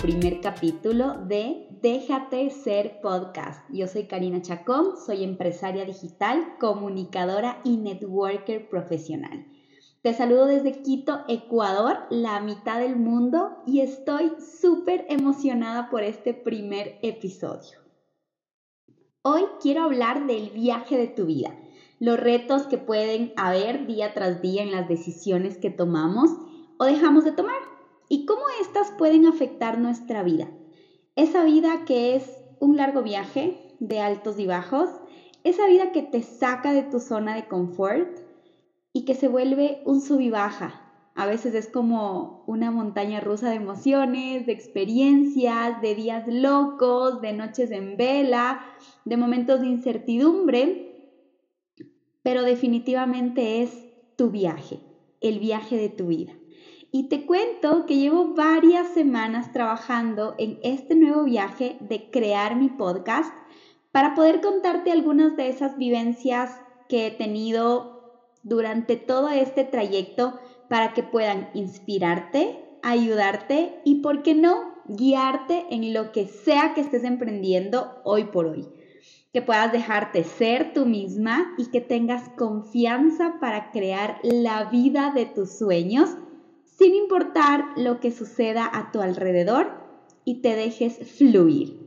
primer capítulo de Déjate ser podcast. Yo soy Karina Chacón, soy empresaria digital, comunicadora y networker profesional. Te saludo desde Quito, Ecuador, la mitad del mundo, y estoy súper emocionada por este primer episodio. Hoy quiero hablar del viaje de tu vida, los retos que pueden haber día tras día en las decisiones que tomamos o dejamos de tomar y cómo éstas pueden afectar nuestra vida. Esa vida que es un largo viaje de altos y bajos, esa vida que te saca de tu zona de confort y que se vuelve un sub y baja. A veces es como una montaña rusa de emociones, de experiencias, de días locos, de noches en vela, de momentos de incertidumbre, pero definitivamente es tu viaje, el viaje de tu vida. Y te cuento que llevo varias semanas trabajando en este nuevo viaje de crear mi podcast para poder contarte algunas de esas vivencias que he tenido durante todo este trayecto para que puedan inspirarte, ayudarte y, ¿por qué no?, guiarte en lo que sea que estés emprendiendo hoy por hoy. Que puedas dejarte ser tú misma y que tengas confianza para crear la vida de tus sueños sin importar lo que suceda a tu alrededor y te dejes fluir.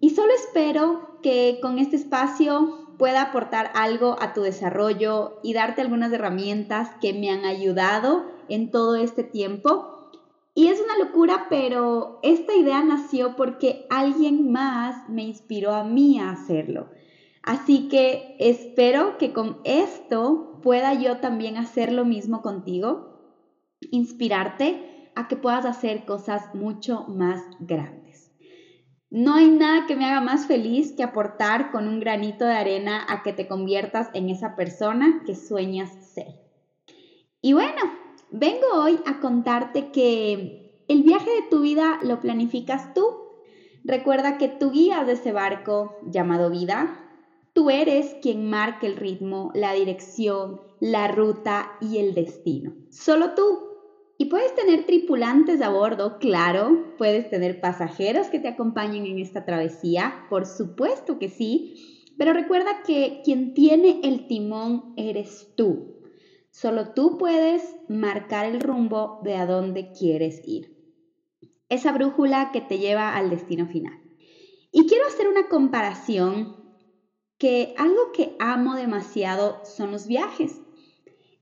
Y solo espero que con este espacio pueda aportar algo a tu desarrollo y darte algunas herramientas que me han ayudado en todo este tiempo. Y es una locura, pero esta idea nació porque alguien más me inspiró a mí a hacerlo. Así que espero que con esto pueda yo también hacer lo mismo contigo, inspirarte a que puedas hacer cosas mucho más grandes. No hay nada que me haga más feliz que aportar con un granito de arena a que te conviertas en esa persona que sueñas ser. Y bueno, vengo hoy a contarte que el viaje de tu vida lo planificas tú. Recuerda que tú guías de ese barco llamado vida Tú eres quien marca el ritmo, la dirección, la ruta y el destino. Solo tú. Y puedes tener tripulantes a bordo, claro, puedes tener pasajeros que te acompañen en esta travesía, por supuesto que sí, pero recuerda que quien tiene el timón eres tú. Solo tú puedes marcar el rumbo de a dónde quieres ir. Esa brújula que te lleva al destino final. Y quiero hacer una comparación que algo que amo demasiado son los viajes.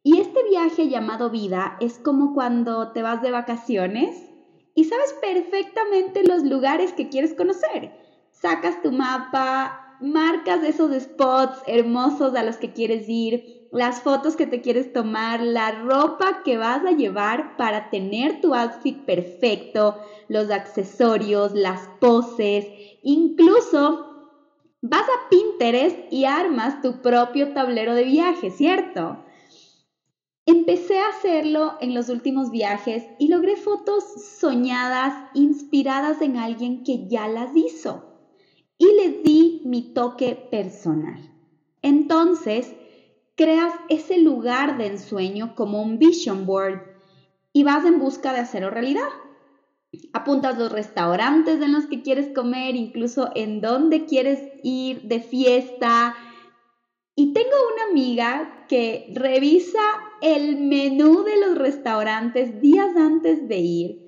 Y este viaje llamado vida es como cuando te vas de vacaciones y sabes perfectamente los lugares que quieres conocer. Sacas tu mapa, marcas esos spots hermosos a los que quieres ir, las fotos que te quieres tomar, la ropa que vas a llevar para tener tu outfit perfecto, los accesorios, las poses, incluso Vas a Pinterest y armas tu propio tablero de viaje, ¿cierto? Empecé a hacerlo en los últimos viajes y logré fotos soñadas, inspiradas en alguien que ya las hizo. Y le di mi toque personal. Entonces, creas ese lugar de ensueño como un vision board y vas en busca de hacerlo realidad apuntas los restaurantes en los que quieres comer, incluso en dónde quieres ir de fiesta. Y tengo una amiga que revisa el menú de los restaurantes días antes de ir.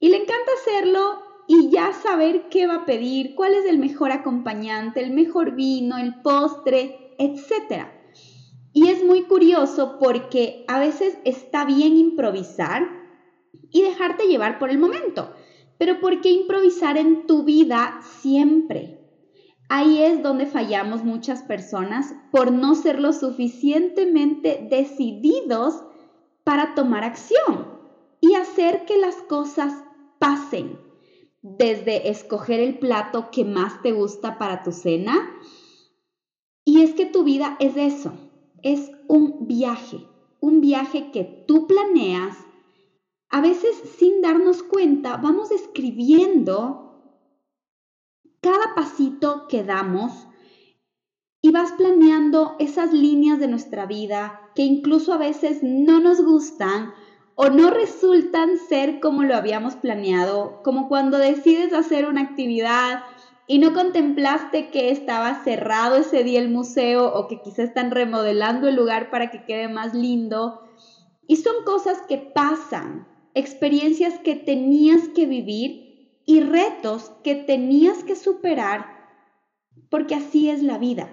Y le encanta hacerlo y ya saber qué va a pedir, cuál es el mejor acompañante, el mejor vino, el postre, etc. Y es muy curioso porque a veces está bien improvisar, y dejarte llevar por el momento. Pero ¿por qué improvisar en tu vida siempre? Ahí es donde fallamos muchas personas por no ser lo suficientemente decididos para tomar acción y hacer que las cosas pasen. Desde escoger el plato que más te gusta para tu cena. Y es que tu vida es eso, es un viaje, un viaje que tú planeas, a veces sin darnos cuenta vamos escribiendo cada pasito que damos y vas planeando esas líneas de nuestra vida que incluso a veces no nos gustan o no resultan ser como lo habíamos planeado, como cuando decides hacer una actividad y no contemplaste que estaba cerrado ese día el museo o que quizá están remodelando el lugar para que quede más lindo. Y son cosas que pasan, experiencias que tenías que vivir y retos que tenías que superar, porque así es la vida.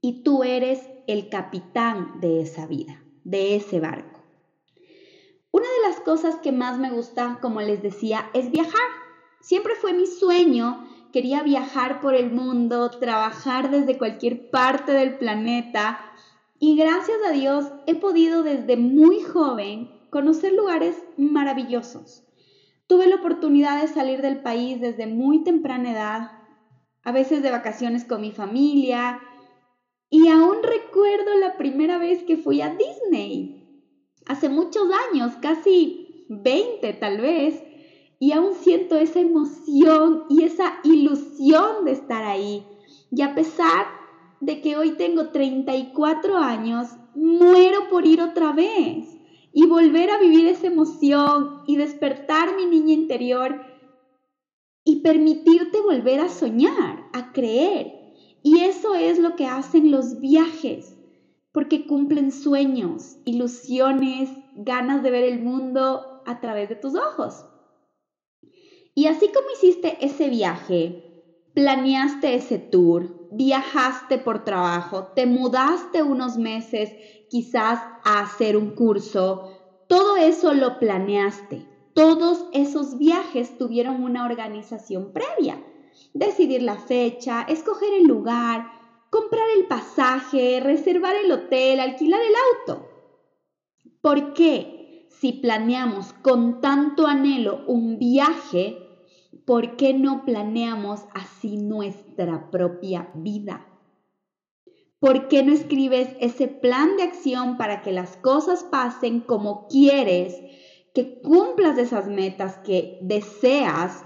Y tú eres el capitán de esa vida, de ese barco. Una de las cosas que más me gusta, como les decía, es viajar. Siempre fue mi sueño. Quería viajar por el mundo, trabajar desde cualquier parte del planeta. Y gracias a Dios he podido desde muy joven conocer lugares maravillosos. Tuve la oportunidad de salir del país desde muy temprana edad, a veces de vacaciones con mi familia. Y aún recuerdo la primera vez que fui a Disney hace muchos años, casi 20 tal vez, y aún siento esa emoción y esa ilusión de estar ahí. Y a pesar de que hoy tengo 34 años, muero por ir otra vez y volver a vivir esa emoción y despertar mi niña interior y permitirte volver a soñar, a creer. Y eso es lo que hacen los viajes porque cumplen sueños, ilusiones, ganas de ver el mundo a través de tus ojos. Y así como hiciste ese viaje, planeaste ese tour, viajaste por trabajo, te mudaste unos meses quizás a hacer un curso, todo eso lo planeaste. Todos esos viajes tuvieron una organización previa. Decidir la fecha, escoger el lugar, comprar el pasaje, reservar el hotel, alquilar el auto. ¿Por qué? Si planeamos con tanto anhelo un viaje, ¿por qué no planeamos así nuestra propia vida? ¿Por qué no escribes ese plan de acción para que las cosas pasen como quieres, que cumplas esas metas que deseas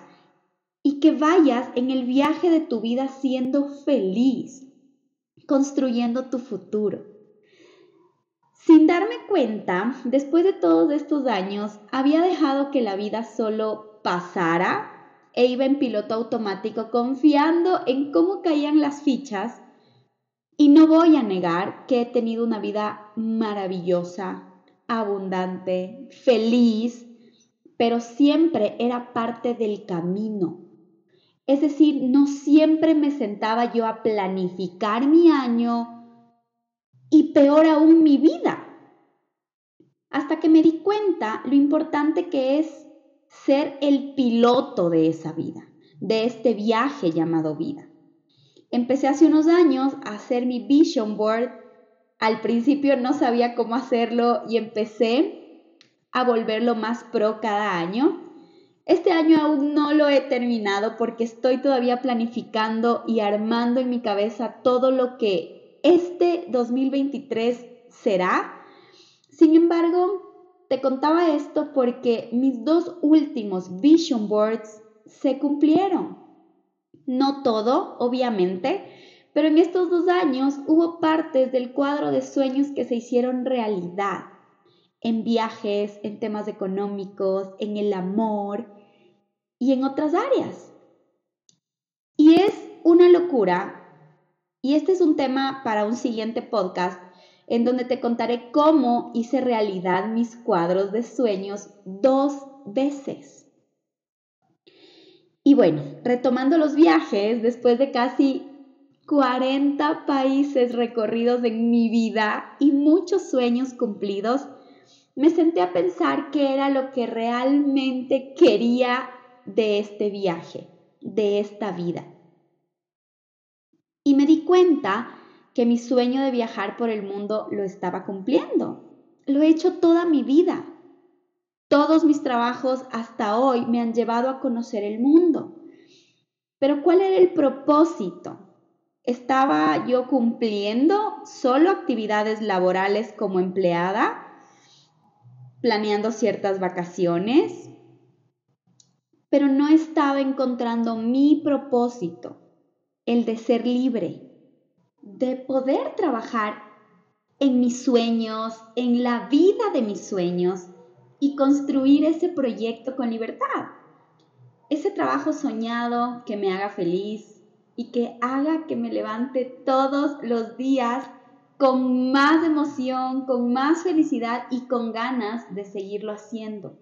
y que vayas en el viaje de tu vida siendo feliz? construyendo tu futuro. Sin darme cuenta, después de todos estos años, había dejado que la vida solo pasara e iba en piloto automático confiando en cómo caían las fichas y no voy a negar que he tenido una vida maravillosa, abundante, feliz, pero siempre era parte del camino. Es decir, no siempre me sentaba yo a planificar mi año y peor aún mi vida. Hasta que me di cuenta lo importante que es ser el piloto de esa vida, de este viaje llamado vida. Empecé hace unos años a hacer mi vision board. Al principio no sabía cómo hacerlo y empecé a volverlo más pro cada año. Este año aún no lo he terminado porque estoy todavía planificando y armando en mi cabeza todo lo que este 2023 será. Sin embargo, te contaba esto porque mis dos últimos vision boards se cumplieron. No todo, obviamente, pero en estos dos años hubo partes del cuadro de sueños que se hicieron realidad en viajes, en temas económicos, en el amor y en otras áreas. Y es una locura, y este es un tema para un siguiente podcast, en donde te contaré cómo hice realidad mis cuadros de sueños dos veces. Y bueno, retomando los viajes, después de casi 40 países recorridos en mi vida y muchos sueños cumplidos, me senté a pensar qué era lo que realmente quería de este viaje, de esta vida. Y me di cuenta que mi sueño de viajar por el mundo lo estaba cumpliendo. Lo he hecho toda mi vida. Todos mis trabajos hasta hoy me han llevado a conocer el mundo. Pero ¿cuál era el propósito? ¿Estaba yo cumpliendo solo actividades laborales como empleada? planeando ciertas vacaciones, pero no estaba encontrando mi propósito, el de ser libre, de poder trabajar en mis sueños, en la vida de mis sueños y construir ese proyecto con libertad. Ese trabajo soñado que me haga feliz y que haga que me levante todos los días con más emoción, con más felicidad y con ganas de seguirlo haciendo.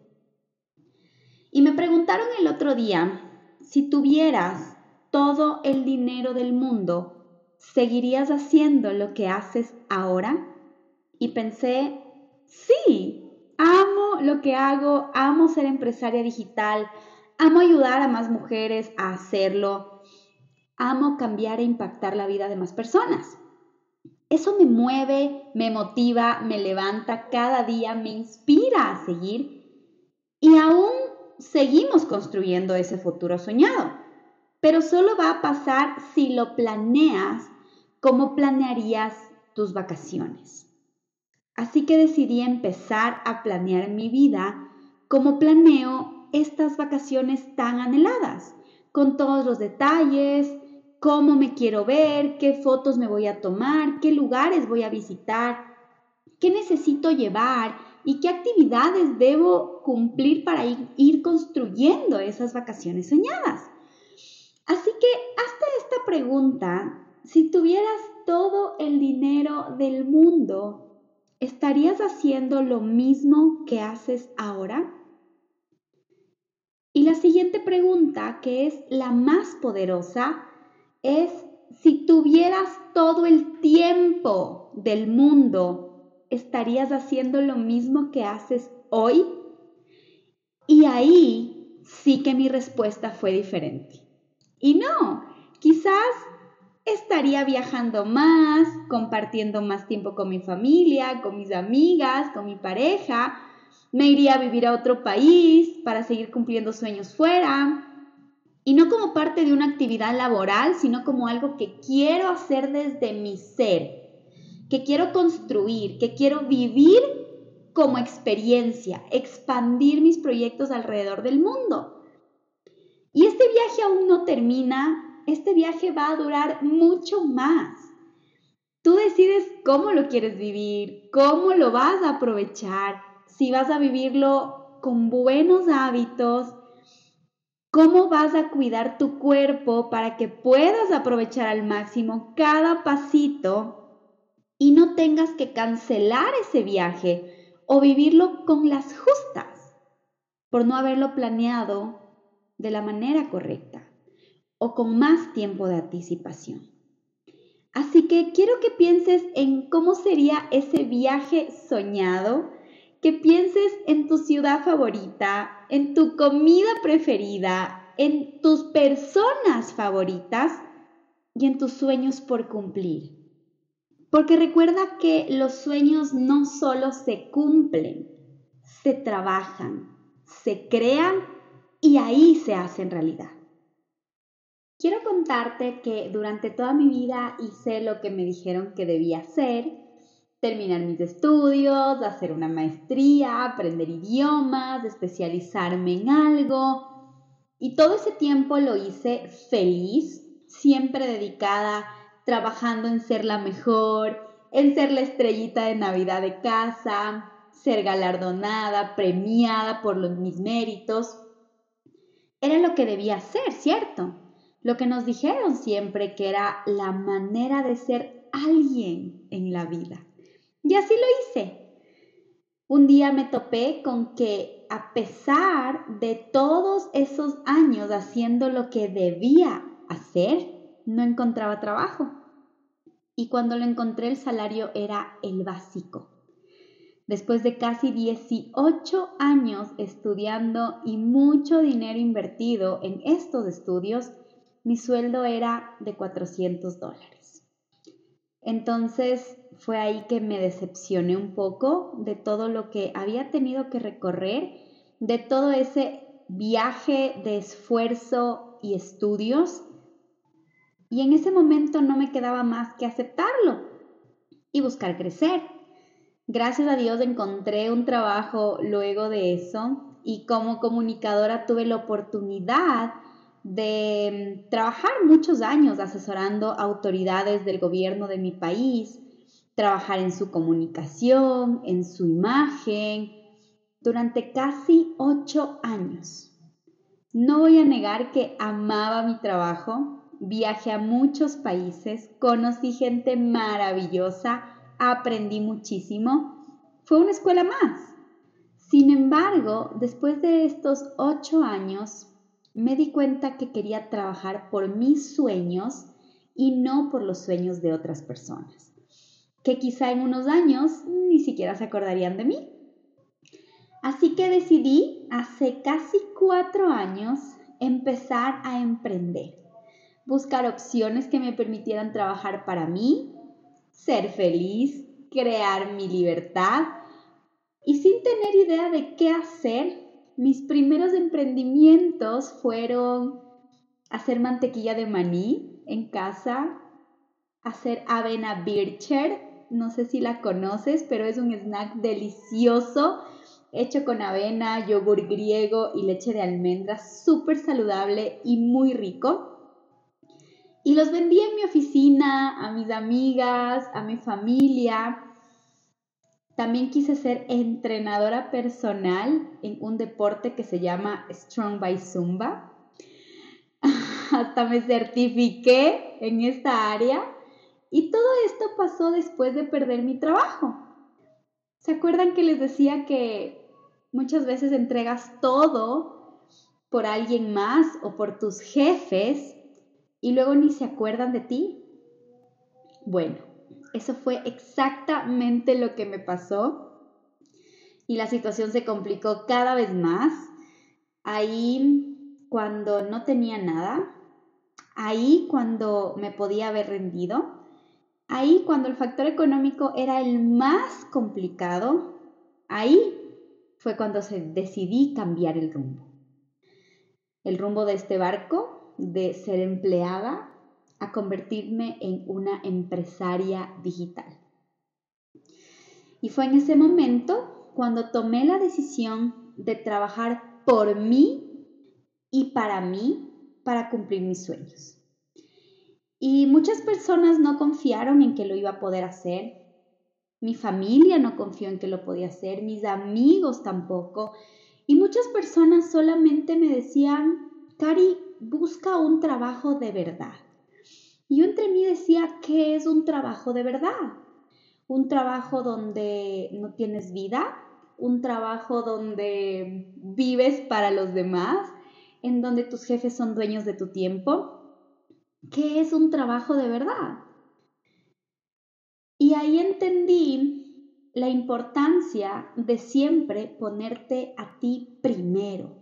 Y me preguntaron el otro día, si tuvieras todo el dinero del mundo, ¿seguirías haciendo lo que haces ahora? Y pensé, sí, amo lo que hago, amo ser empresaria digital, amo ayudar a más mujeres a hacerlo, amo cambiar e impactar la vida de más personas. Eso me mueve, me motiva, me levanta cada día, me inspira a seguir y aún seguimos construyendo ese futuro soñado. Pero solo va a pasar si lo planeas como planearías tus vacaciones. Así que decidí empezar a planear mi vida como planeo estas vacaciones tan anheladas, con todos los detalles, cómo me quiero ver, qué fotos me voy a tomar, qué lugares voy a visitar, qué necesito llevar y qué actividades debo cumplir para ir, construyendo esas vacaciones soñadas. Así que hasta esta pregunta, si tuvieras todo el dinero del mundo, ¿estarías haciendo lo mismo que haces ahora? Y la siguiente pregunta, que es la más poderosa, es si tuvieras todo el tiempo del mundo, ¿estarías haciendo lo mismo que haces hoy? Y ahí sí que mi respuesta fue diferente. Y no, quizás estaría viajando más, compartiendo más tiempo con mi familia, con mis amigas, con mi pareja. Me iría a vivir a otro país para seguir cumpliendo sueños fuera. Y no como parte de una actividad laboral, sino como algo que quiero hacer desde mi ser, que quiero construir, que quiero vivir como experiencia, expandir mis proyectos alrededor del mundo. Y este viaje aún no termina este viaje va a durar mucho más. Tú decides cómo lo quieres vivir, cómo lo vas a aprovechar, si vas a vivirlo con buenos hábitos, cómo vas a cuidar tu cuerpo para que puedas aprovechar al máximo cada pasito y no tengas que cancelar ese viaje o vivirlo con las justas por no haberlo planeado de la manera correcta o con más tiempo de anticipación. Así que quiero que pienses en cómo sería ese viaje soñado, que pienses en tu ciudad favorita, en tu comida preferida, en tus personas favoritas y en tus sueños por cumplir. Porque recuerda que los sueños no solo se cumplen, se trabajan, se crean y ahí se hacen realidad. Quiero contarte que durante toda mi vida hice lo que me dijeron que debía hacer, terminar mis estudios, hacer una maestría, aprender idiomas, especializarme en algo. Y todo ese tiempo lo hice feliz, siempre dedicada, trabajando en ser la mejor, en ser la estrellita de Navidad de casa, ser galardonada, premiada por los, mis méritos. Era lo que debía hacer, ¿cierto? lo que nos dijeron siempre que era la manera de ser alguien en la vida. Y así lo hice. Un día me topé con que a pesar de todos esos años haciendo lo que debía hacer, no encontraba trabajo. Y cuando lo encontré el salario era el básico. Después de casi 18 años estudiando y mucho dinero invertido en estos estudios, mi sueldo era de 400 dólares. Entonces fue ahí que me decepcioné un poco de todo lo que había tenido que recorrer, de todo ese viaje de esfuerzo y estudios. Y en ese momento no me quedaba más que aceptarlo y buscar crecer. Gracias a Dios encontré un trabajo luego de eso y como comunicadora tuve la oportunidad de trabajar muchos años asesorando autoridades del gobierno de mi país, trabajar en su comunicación, en su imagen durante casi ocho años. No voy a negar que amaba mi trabajo, viajé a muchos países, conocí gente maravillosa, aprendí muchísimo. Fue una escuela más. Sin embargo, después de estos ocho años, me di cuenta que quería trabajar por mis sueños y no por los sueños de otras personas, que quizá en unos años ni siquiera se acordarían de mí. Así que decidí hace casi cuatro años empezar a emprender, buscar opciones que me permitieran trabajar para mí, ser feliz, crear mi libertad y sin tener idea de qué hacer, mis primeros emprendimientos fueron hacer mantequilla de maní en casa, hacer avena bircher, no sé si la conoces, pero es un snack delicioso hecho con avena, yogur griego y leche de almendras, súper saludable y muy rico. Y los vendí en mi oficina, a mis amigas, a mi familia. También quise ser entrenadora personal en un deporte que se llama Strong by Zumba. Hasta me certifiqué en esta área. Y todo esto pasó después de perder mi trabajo. ¿Se acuerdan que les decía que Muchas veces entregas todo por alguien más o por tus jefes y luego ni se acuerdan de ti. Bueno, eso fue exactamente lo que me pasó y la situación se complicó cada vez más. Ahí cuando no tenía nada, ahí cuando me podía haber rendido, ahí cuando el factor económico era el más complicado, ahí fue cuando se decidí cambiar el rumbo. El rumbo de este barco, de ser empleada, a convertirme en una empresaria digital. Y fue en ese momento cuando tomé la decisión de trabajar por mí y para mí para cumplir mis sueños. Y muchas personas no confiaron en que lo iba a poder hacer, mi familia no confió en que lo podía hacer, mis amigos tampoco. Y muchas personas solamente me decían, Cari, busca un trabajo de verdad. Yo entre mí decía, ¿qué es un trabajo de verdad? Un trabajo donde no tienes vida, un trabajo donde vives para los demás, en donde tus jefes son dueños de tu tiempo. ¿Qué es un trabajo de verdad? Y ahí entendí la importancia de siempre ponerte a ti primero,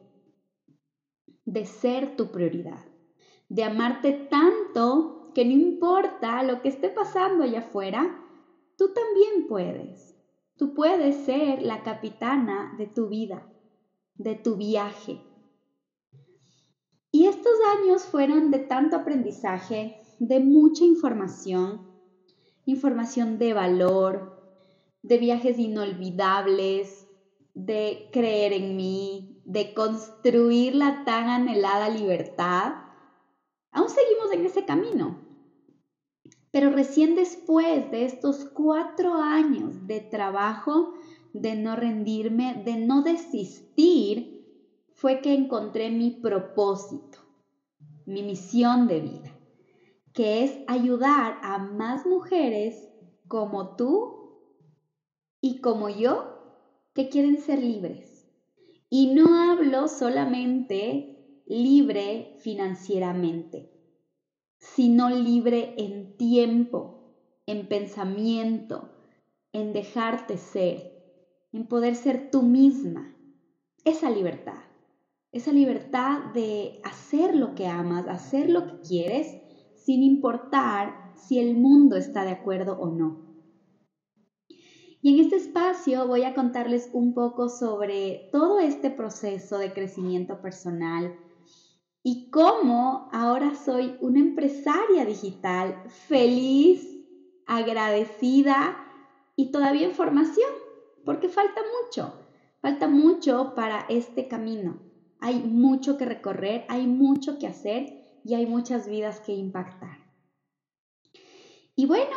de ser tu prioridad, de amarte tanto que no importa lo que esté pasando allá afuera, tú también puedes. Tú puedes ser la capitana de tu vida, de tu viaje. Y estos años fueron de tanto aprendizaje, de mucha información, información de valor, de viajes inolvidables, de creer en mí, de construir la tan anhelada libertad, aún seguimos en ese camino. Pero recién después de estos cuatro años de trabajo, de no rendirme, de no desistir, fue que encontré mi propósito, mi misión de vida que es ayudar a más mujeres como tú y como yo que quieren ser libres. Y no hablo solamente libre financieramente, sino libre en tiempo, en pensamiento, en dejarte ser, en poder ser tú misma. Esa libertad, esa libertad de hacer lo que amas, hacer lo que quieres sin importar si el mundo está de acuerdo o no. Y en este espacio voy a contarles un poco sobre todo este proceso de crecimiento personal y cómo ahora soy una empresaria digital feliz, agradecida y todavía en formación, porque falta mucho, falta mucho para este camino. Hay mucho que recorrer, hay mucho que hacer y hay muchas vidas que impactar. Y bueno,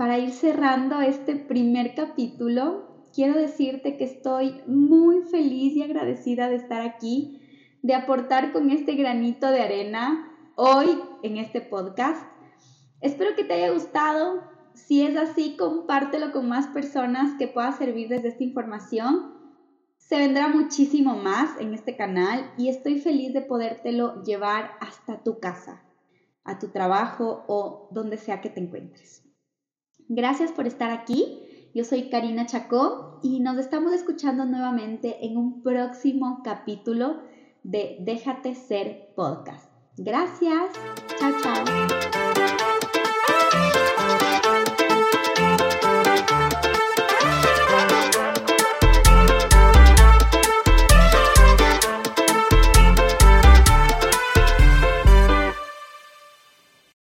para ir cerrando este primer capítulo, quiero decirte que estoy muy feliz y agradecida de estar aquí, de aportar con este granito de arena hoy en este podcast. Espero que te haya gustado. Si es así, compártelo con más personas que pueda servir desde esta información. Se vendrá muchísimo más en este canal y estoy feliz de podértelo llevar hasta tu casa, a tu trabajo o donde sea que te encuentres. Gracias por estar aquí. Yo soy Karina Chacó y nos estamos escuchando nuevamente en un próximo capítulo de Déjate ser podcast. Gracias. Chao, chao.